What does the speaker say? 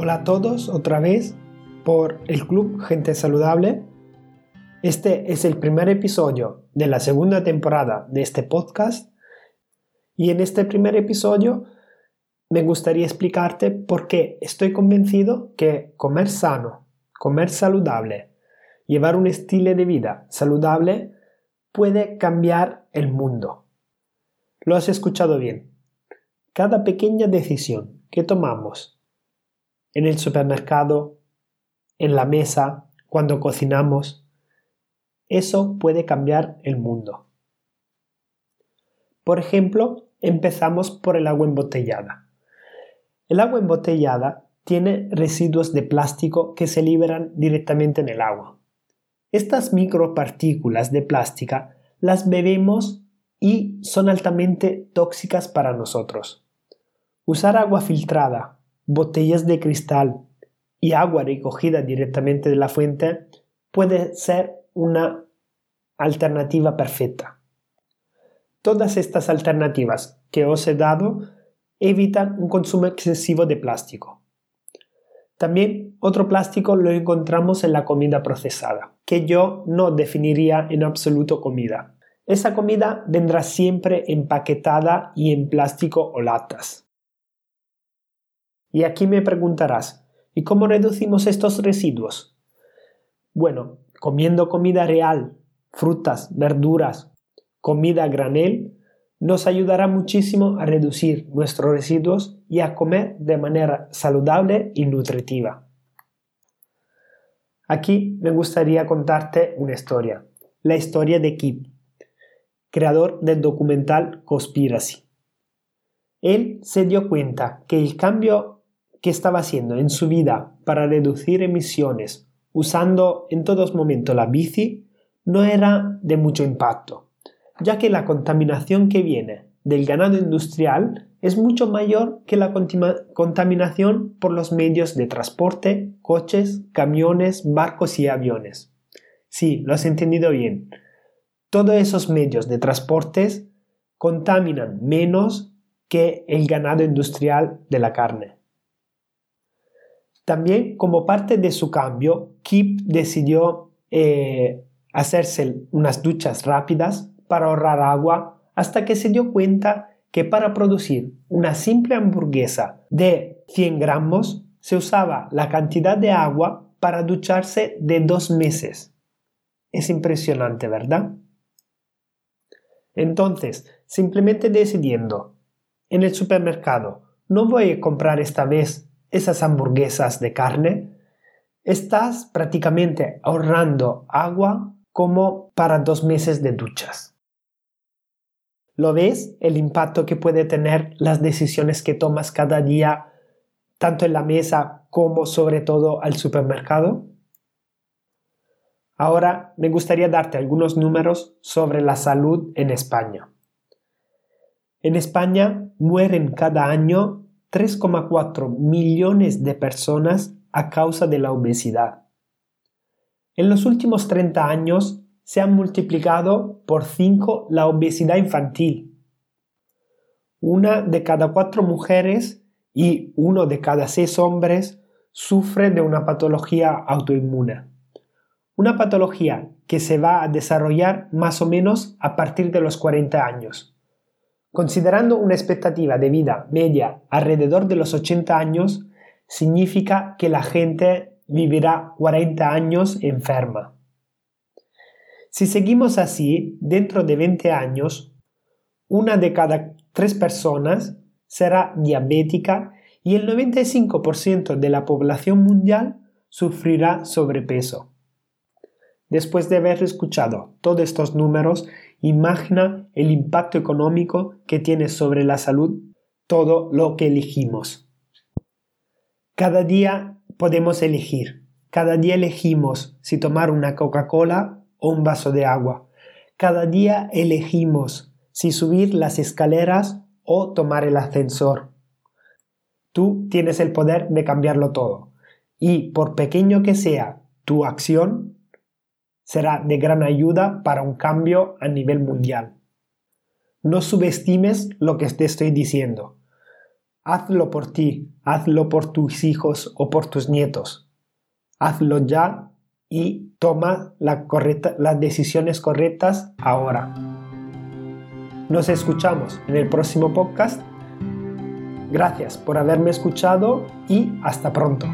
Hola a todos otra vez por el Club Gente Saludable. Este es el primer episodio de la segunda temporada de este podcast y en este primer episodio me gustaría explicarte por qué estoy convencido que comer sano, comer saludable, llevar un estilo de vida saludable puede cambiar el mundo. Lo has escuchado bien. Cada pequeña decisión que tomamos en el supermercado, en la mesa, cuando cocinamos. Eso puede cambiar el mundo. Por ejemplo, empezamos por el agua embotellada. El agua embotellada tiene residuos de plástico que se liberan directamente en el agua. Estas micropartículas de plástica las bebemos y son altamente tóxicas para nosotros. Usar agua filtrada botellas de cristal y agua recogida directamente de la fuente puede ser una alternativa perfecta. Todas estas alternativas que os he dado evitan un consumo excesivo de plástico. También otro plástico lo encontramos en la comida procesada, que yo no definiría en absoluto comida. Esa comida vendrá siempre empaquetada y en plástico o latas. Y aquí me preguntarás, ¿y cómo reducimos estos residuos? Bueno, comiendo comida real, frutas, verduras, comida granel, nos ayudará muchísimo a reducir nuestros residuos y a comer de manera saludable y nutritiva. Aquí me gustaría contarte una historia, la historia de Kip, creador del documental Conspiracy. Él se dio cuenta que el cambio estaba haciendo en su vida para reducir emisiones usando en todos momentos la bici no era de mucho impacto, ya que la contaminación que viene del ganado industrial es mucho mayor que la contaminación por los medios de transporte, coches, camiones, barcos y aviones. Sí, lo has entendido bien. Todos esos medios de transportes contaminan menos que el ganado industrial de la carne. También como parte de su cambio, Kip decidió eh, hacerse unas duchas rápidas para ahorrar agua hasta que se dio cuenta que para producir una simple hamburguesa de 100 gramos se usaba la cantidad de agua para ducharse de dos meses. Es impresionante, ¿verdad? Entonces, simplemente decidiendo, en el supermercado, no voy a comprar esta vez esas hamburguesas de carne, estás prácticamente ahorrando agua como para dos meses de duchas. ¿Lo ves el impacto que puede tener las decisiones que tomas cada día, tanto en la mesa como sobre todo al supermercado? Ahora me gustaría darte algunos números sobre la salud en España. En España mueren cada año 3,4 millones de personas a causa de la obesidad. En los últimos 30 años se ha multiplicado por 5 la obesidad infantil. Una de cada cuatro mujeres y uno de cada seis hombres sufre de una patología autoinmune. Una patología que se va a desarrollar más o menos a partir de los 40 años Considerando una expectativa de vida media alrededor de los 80 años, significa que la gente vivirá 40 años enferma. Si seguimos así, dentro de 20 años, una de cada tres personas será diabética y el 95% de la población mundial sufrirá sobrepeso. Después de haber escuchado todos estos números, imagina el impacto económico que tiene sobre la salud todo lo que elegimos. Cada día podemos elegir. Cada día elegimos si tomar una Coca-Cola o un vaso de agua. Cada día elegimos si subir las escaleras o tomar el ascensor. Tú tienes el poder de cambiarlo todo. Y por pequeño que sea tu acción, será de gran ayuda para un cambio a nivel mundial. No subestimes lo que te estoy diciendo. Hazlo por ti, hazlo por tus hijos o por tus nietos. Hazlo ya y toma las decisiones correctas ahora. Nos escuchamos en el próximo podcast. Gracias por haberme escuchado y hasta pronto.